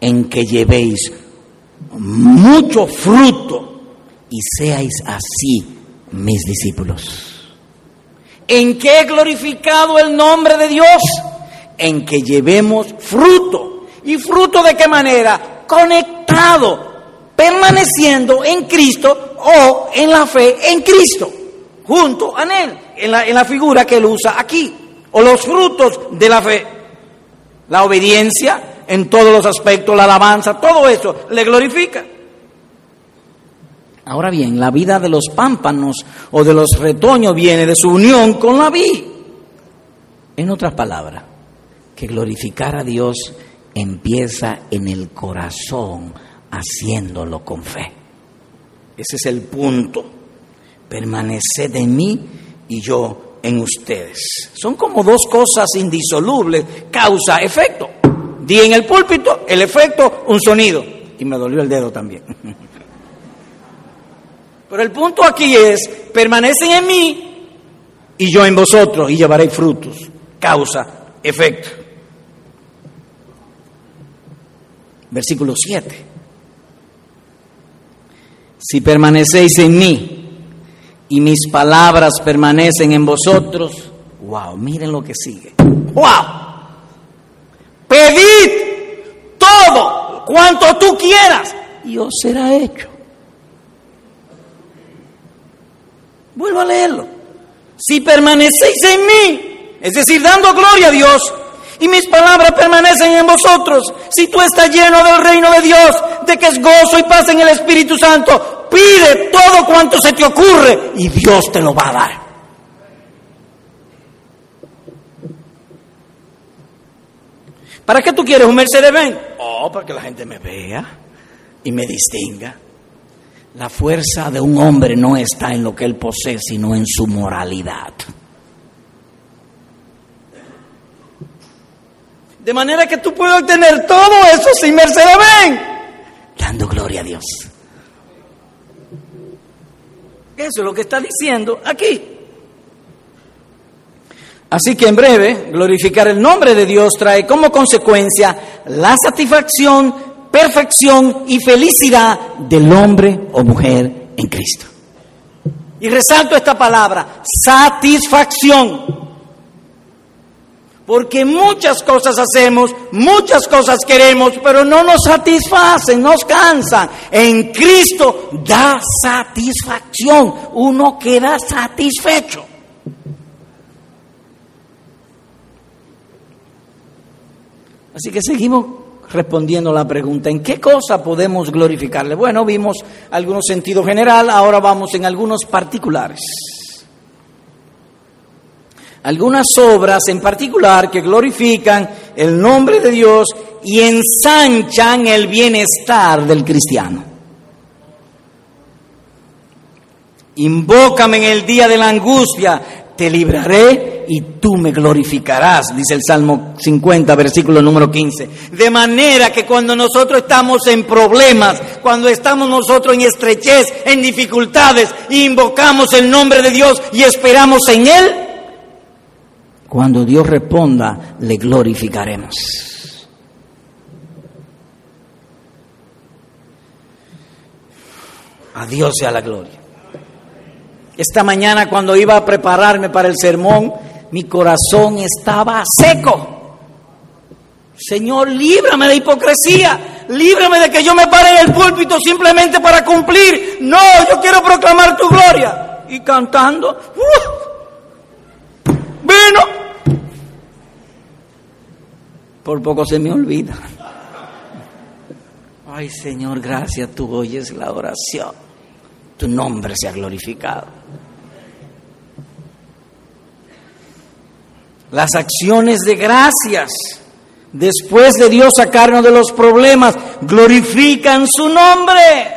en que llevéis mucho fruto y seáis así mis discípulos. ¿En qué es glorificado el nombre de Dios? En que llevemos fruto. ¿Y fruto de qué manera? conectado, permaneciendo en Cristo o en la fe en Cristo, junto a Él, en la, en la figura que Él usa aquí, o los frutos de la fe, la obediencia en todos los aspectos, la alabanza, todo eso le glorifica. Ahora bien, la vida de los pámpanos o de los retoños viene de su unión con la vid. En otras palabras, que glorificar a Dios empieza en el corazón haciéndolo con fe. Ese es el punto. Permaneced en mí y yo en ustedes. Son como dos cosas indisolubles, causa, efecto. Di en el púlpito, el efecto, un sonido. Y me dolió el dedo también. Pero el punto aquí es, permanecen en mí y yo en vosotros y llevaré frutos. Causa, efecto. Versículo 7. Si permanecéis en mí y mis palabras permanecen en vosotros, wow, miren lo que sigue. Wow. Pedid todo cuanto tú quieras y os será hecho. Vuelvo a leerlo. Si permanecéis en mí, es decir, dando gloria a Dios, y mis palabras permanecen en vosotros. Si tú estás lleno del reino de Dios, de que es gozo y paz en el Espíritu Santo, pide todo cuanto se te ocurre y Dios te lo va a dar. ¿Para qué tú quieres un Mercedes-Benz? Oh, para que la gente me vea y me distinga. La fuerza de un hombre no está en lo que él posee, sino en su moralidad. De manera que tú puedes obtener todo eso sin Mercedes ven, dando gloria a Dios. Eso es lo que está diciendo aquí. Así que en breve, glorificar el nombre de Dios trae como consecuencia la satisfacción, perfección y felicidad del hombre o mujer en Cristo. Y resalto esta palabra, satisfacción. Porque muchas cosas hacemos, muchas cosas queremos, pero no nos satisfacen, nos cansan. En Cristo da satisfacción, uno queda satisfecho. Así que seguimos respondiendo la pregunta, ¿en qué cosa podemos glorificarle? Bueno, vimos algunos sentido general, ahora vamos en algunos particulares algunas obras en particular que glorifican el nombre de Dios y ensanchan el bienestar del cristiano. Invócame en el día de la angustia, te libraré y tú me glorificarás, dice el Salmo 50, versículo número 15. De manera que cuando nosotros estamos en problemas, cuando estamos nosotros en estrechez, en dificultades, invocamos el nombre de Dios y esperamos en Él, Cuando Dios responda, le glorificaremos. A Dios sea la gloria. Esta mañana cuando iba a prepararme para el sermón, mi corazón estaba seco. Señor, líbrame de hipocresía, líbrame de que yo me pare en el púlpito simplemente para cumplir. No, yo quiero proclamar tu gloria. Y cantando, ¡uh! vino. Por poco se me olvida. Ay Señor, gracias, tú oyes la oración. Tu nombre sea glorificado. Las acciones de gracias después de Dios sacarnos de los problemas, glorifican su nombre.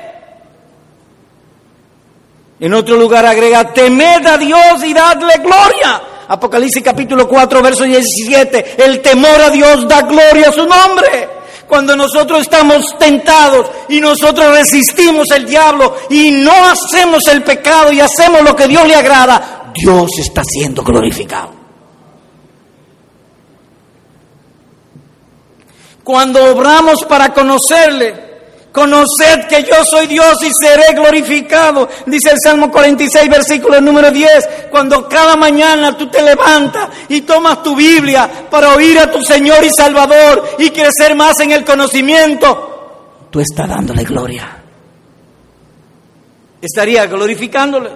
En otro lugar agrega, temed a Dios y dadle gloria. Apocalipsis capítulo 4, verso 17, el temor a Dios da gloria a su nombre. Cuando nosotros estamos tentados y nosotros resistimos el diablo y no hacemos el pecado y hacemos lo que Dios le agrada, Dios está siendo glorificado. Cuando obramos para conocerle, Conoced que yo soy Dios y seré glorificado, dice el Salmo 46, versículo número 10. Cuando cada mañana tú te levantas y tomas tu Biblia para oír a tu Señor y Salvador y crecer más en el conocimiento, tú estás dándole gloria. Estaría glorificándole.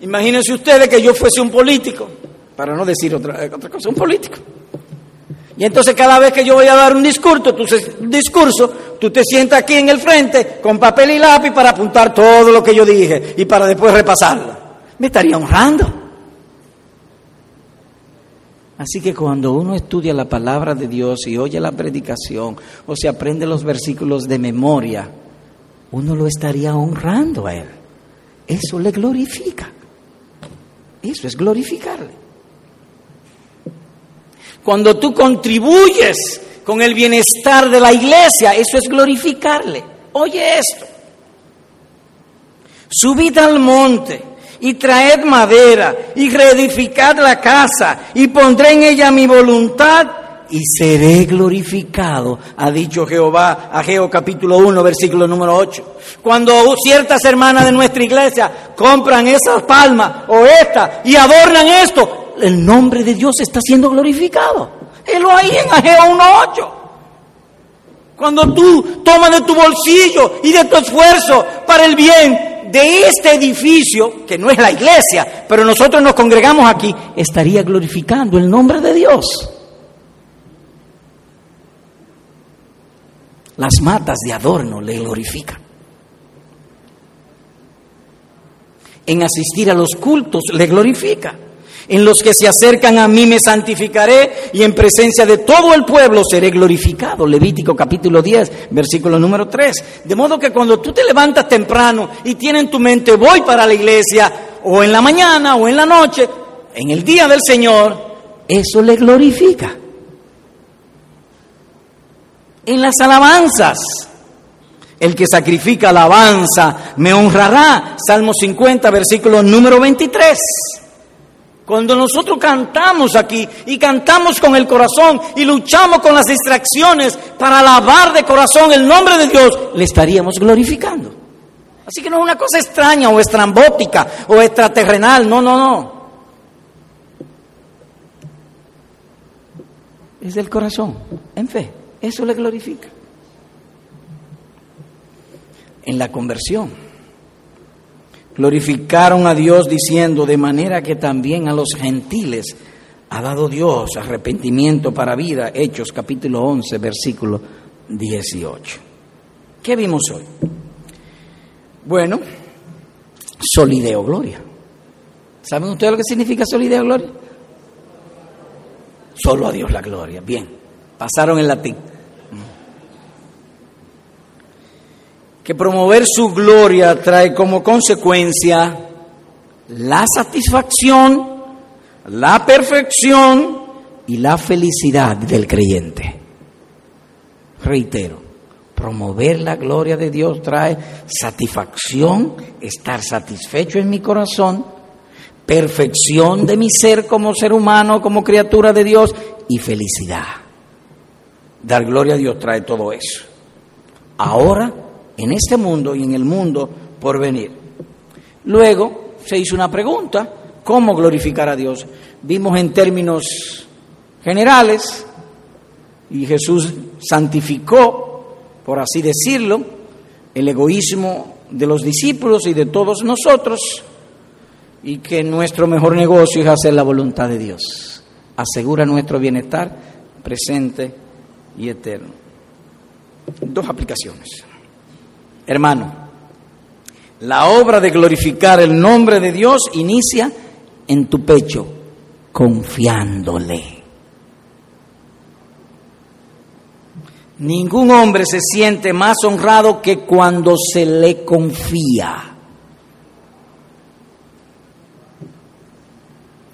Imagínense ustedes que yo fuese un político para no decir otra, otra cosa, un político. Y entonces cada vez que yo voy a dar un discurso, tú, discurso, tú te sientas aquí en el frente con papel y lápiz para apuntar todo lo que yo dije y para después repasarlo. Me estaría honrando. Así que cuando uno estudia la palabra de Dios y oye la predicación o se aprende los versículos de memoria, uno lo estaría honrando a Él. Eso le glorifica. Eso es glorificarle. Cuando tú contribuyes con el bienestar de la iglesia, eso es glorificarle. Oye esto. Subid al monte y traed madera y reedificad la casa y pondré en ella mi voluntad y seré glorificado, ha dicho Jehová, Ageo capítulo 1, versículo número 8. Cuando ciertas hermanas de nuestra iglesia compran esas palmas o esta y adornan esto, el nombre de Dios está siendo glorificado. Él lo ahí en Ageo 1.8. Cuando tú tomas de tu bolsillo y de tu esfuerzo para el bien de este edificio, que no es la iglesia, pero nosotros nos congregamos aquí, estaría glorificando el nombre de Dios. Las matas de adorno le glorifican. En asistir a los cultos le glorifica. En los que se acercan a mí me santificaré y en presencia de todo el pueblo seré glorificado. Levítico capítulo 10, versículo número 3. De modo que cuando tú te levantas temprano y tienes en tu mente voy para la iglesia o en la mañana o en la noche, en el día del Señor, eso le glorifica. En las alabanzas, el que sacrifica alabanza me honrará. Salmo 50, versículo número 23. Cuando nosotros cantamos aquí y cantamos con el corazón y luchamos con las distracciones para alabar de corazón el nombre de Dios, le estaríamos glorificando. Así que no es una cosa extraña o estrambótica o extraterrenal, no, no, no. Es del corazón, en fe, eso le glorifica. En la conversión glorificaron a Dios diciendo, de manera que también a los gentiles ha dado Dios arrepentimiento para vida. Hechos capítulo 11, versículo 18. ¿Qué vimos hoy? Bueno, solideo gloria. ¿Saben ustedes lo que significa solideo gloria? Solo a Dios la gloria. Bien, pasaron el latín. Que promover su gloria trae como consecuencia la satisfacción, la perfección y la felicidad del creyente. Reitero, promover la gloria de Dios trae satisfacción, estar satisfecho en mi corazón, perfección de mi ser como ser humano, como criatura de Dios y felicidad. Dar gloria a Dios trae todo eso. Ahora, en este mundo y en el mundo por venir. Luego se hizo una pregunta, ¿cómo glorificar a Dios? Vimos en términos generales y Jesús santificó, por así decirlo, el egoísmo de los discípulos y de todos nosotros y que nuestro mejor negocio es hacer la voluntad de Dios. Asegura nuestro bienestar presente y eterno. Dos aplicaciones. Hermano, la obra de glorificar el nombre de Dios inicia en tu pecho, confiándole. Ningún hombre se siente más honrado que cuando se le confía.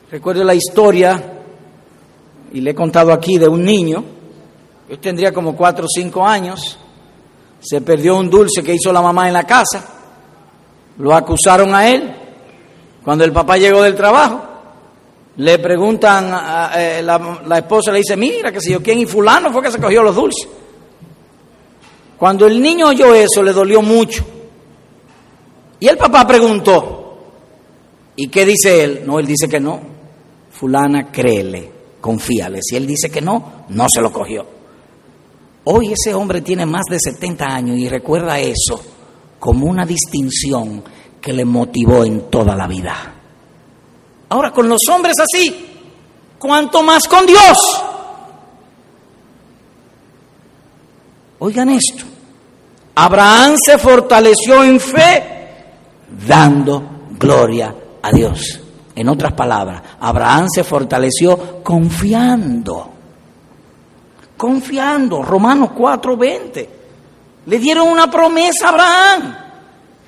Recuerdo la historia, y le he contado aquí, de un niño, yo tendría como cuatro o cinco años, se perdió un dulce que hizo la mamá en la casa, lo acusaron a él, cuando el papá llegó del trabajo, le preguntan, a, eh, la, esposa le dice, mira, que sé yo, ¿quién y fulano fue que se cogió los dulces? Cuando el niño oyó eso, le dolió mucho. Y el papá preguntó, ¿y qué dice él? No, él dice que no fulana, créele, confíale. Si él dice que no, no se lo cogió. Hoy ese hombre tiene más de 70 años y recuerda eso como una distinción que le motivó en toda la vida. Ahora, con los hombres así, ¿cuánto más con Dios? Oigan esto, Abraham se fortaleció en fe dando gloria a Dios. En otras palabras, Abraham se fortaleció confiando. Confiando. Romanos 4:20. Le dieron una promesa a Abraham.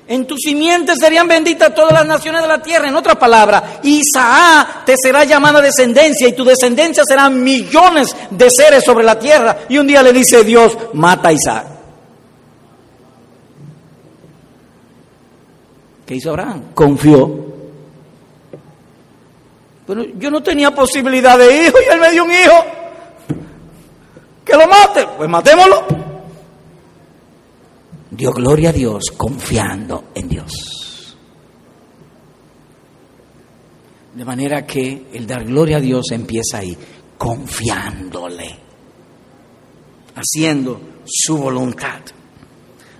En tus simientes serían benditas todas las naciones de la tierra. En otras palabras, Isaac te será llamada descendencia y tu descendencia serán millones de seres sobre la tierra. Y un día le dice Dios, mata a Isaac. ¿Qué hizo Abraham? Confió pero yo no tenía posibilidad de hijo y él me dio un hijo. Que lo mate. Pues matémoslo. Dio gloria a Dios confiando en Dios. De manera que el dar gloria a Dios empieza ahí, confiándole, haciendo su voluntad.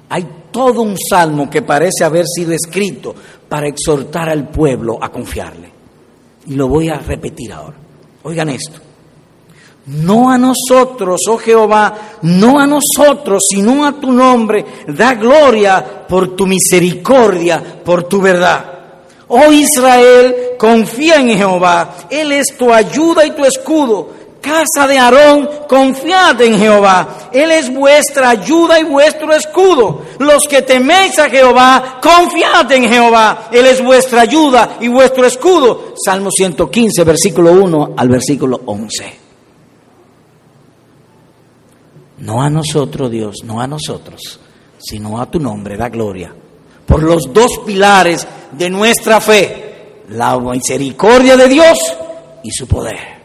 Hay todo un salmo que parece haber sido escrito para exhortar al pueblo a confiarle. Y lo voy a repetir ahora. Oigan esto. No a nosotros, oh Jehová, no a nosotros, sino a tu nombre, da gloria por tu misericordia, por tu verdad. Oh Israel, confía en Jehová, Él es tu ayuda y tu escudo. Casa de Aarón, confiad en Jehová. Él es vuestra ayuda y vuestro escudo. Los que teméis a Jehová, confiad en Jehová. Él es vuestra ayuda y vuestro escudo. Salmo 115, versículo 1 al versículo 11. No a nosotros, Dios, no a nosotros, sino a tu nombre, da gloria. Por los dos pilares de nuestra fe, la misericordia de Dios y su poder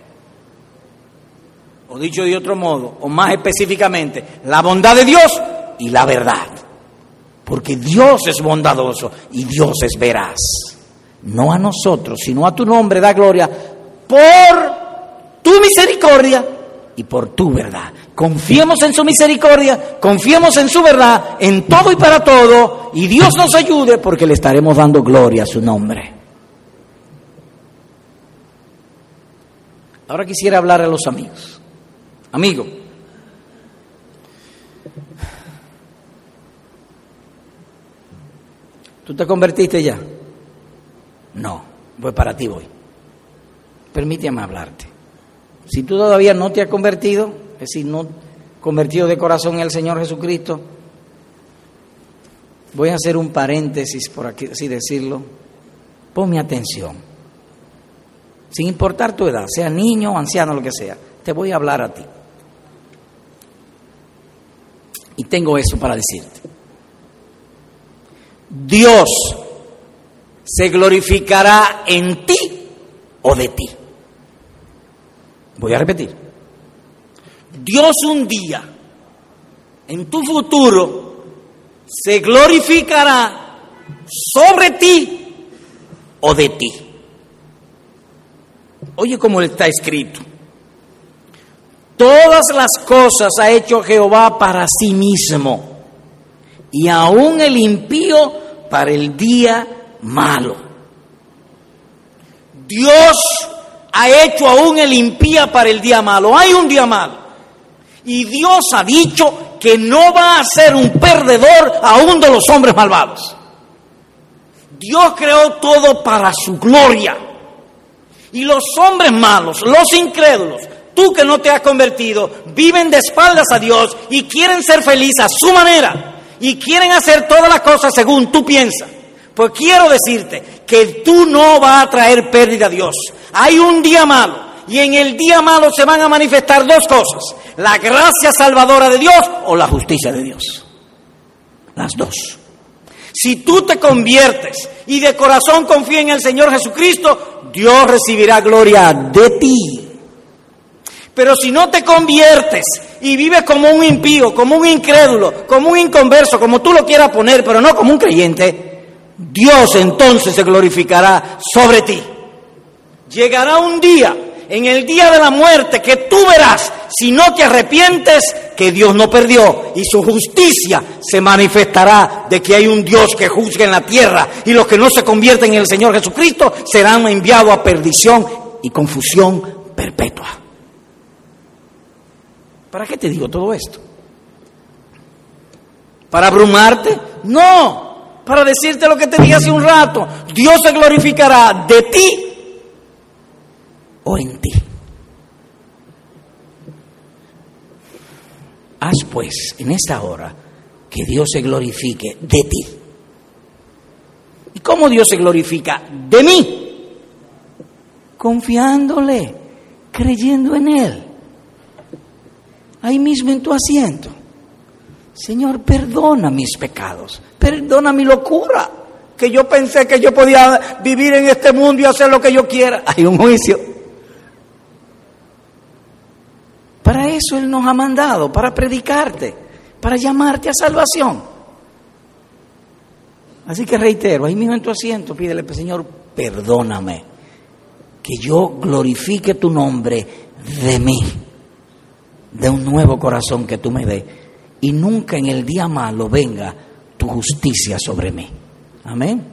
o dicho de otro modo, o más específicamente, la bondad de Dios y la verdad. Porque Dios es bondadoso y Dios es veraz. No a nosotros, sino a tu nombre da gloria por tu misericordia y por tu verdad. Confiemos en su misericordia, confiemos en su verdad, en todo y para todo, y Dios nos ayude porque le estaremos dando gloria a su nombre. Ahora quisiera hablar a los amigos. Amigo, ¿tú te convertiste ya? No, pues para ti voy. Permíteme hablarte. Si tú todavía no te has convertido, es decir, no convertido de corazón en el Señor Jesucristo, voy a hacer un paréntesis, por aquí, así decirlo. Ponme atención. Sin importar tu edad, sea niño o anciano, lo que sea, te voy a hablar a ti. Y tengo eso para decirte. Dios se glorificará en ti o de ti. Voy a repetir. Dios un día, en tu futuro, se glorificará sobre ti o de ti. Oye cómo está escrito. Todas las cosas ha hecho Jehová para sí mismo, y aún el impío para el día malo. Dios ha hecho aún el impía para el día malo. Hay un día malo. Y Dios ha dicho que no va a ser un perdedor aún de los hombres malvados. Dios creó todo para su gloria. Y los hombres malos, los incrédulos, tú que no te has convertido, viven de espaldas a Dios y quieren ser felices a su manera. Y quieren hacer todas las cosas según tú piensas. Pues quiero decirte que tú no vas a traer pérdida a Dios. Hay un día malo y en el día malo se van a manifestar dos cosas. La gracia salvadora de Dios o la justicia de Dios. Las dos. Si tú te conviertes y de corazón confías en el Señor Jesucristo, Dios recibirá gloria de ti. Pero si no te conviertes y vives como un impío, como un incrédulo, como un inconverso, como tú lo quieras poner, pero no como un creyente, Dios entonces se glorificará sobre ti. Llegará un día, en el día de la muerte, que tú verás, si no te arrepientes, que Dios no perdió y su justicia se manifestará de que hay un Dios que juzga en la tierra y los que no se convierten en el Señor Jesucristo serán enviados a perdición y confusión perpetua. ¿Para qué te digo todo esto? ¿Para abrumarte? No, para decirte lo que te dije hace un rato. Dios se glorificará de ti o en ti. Haz pues en esta hora que Dios se glorifique de ti. ¿Y cómo Dios se glorifica de mí? Confiándole, creyendo en Él. Ahí mismo en tu asiento. Señor, perdona mis pecados, perdona mi locura, que yo pensé que yo podía vivir en este mundo y hacer lo que yo quiera. Hay un juicio. Para eso Él nos ha mandado, para predicarte, para llamarte a salvación. Así que reitero, ahí mismo en tu asiento, pídele, Señor, perdóname, que yo glorifique tu nombre de mí, de un nuevo corazón que tú me des y nunca en el día malo venga tu justicia sobre mí. Amén.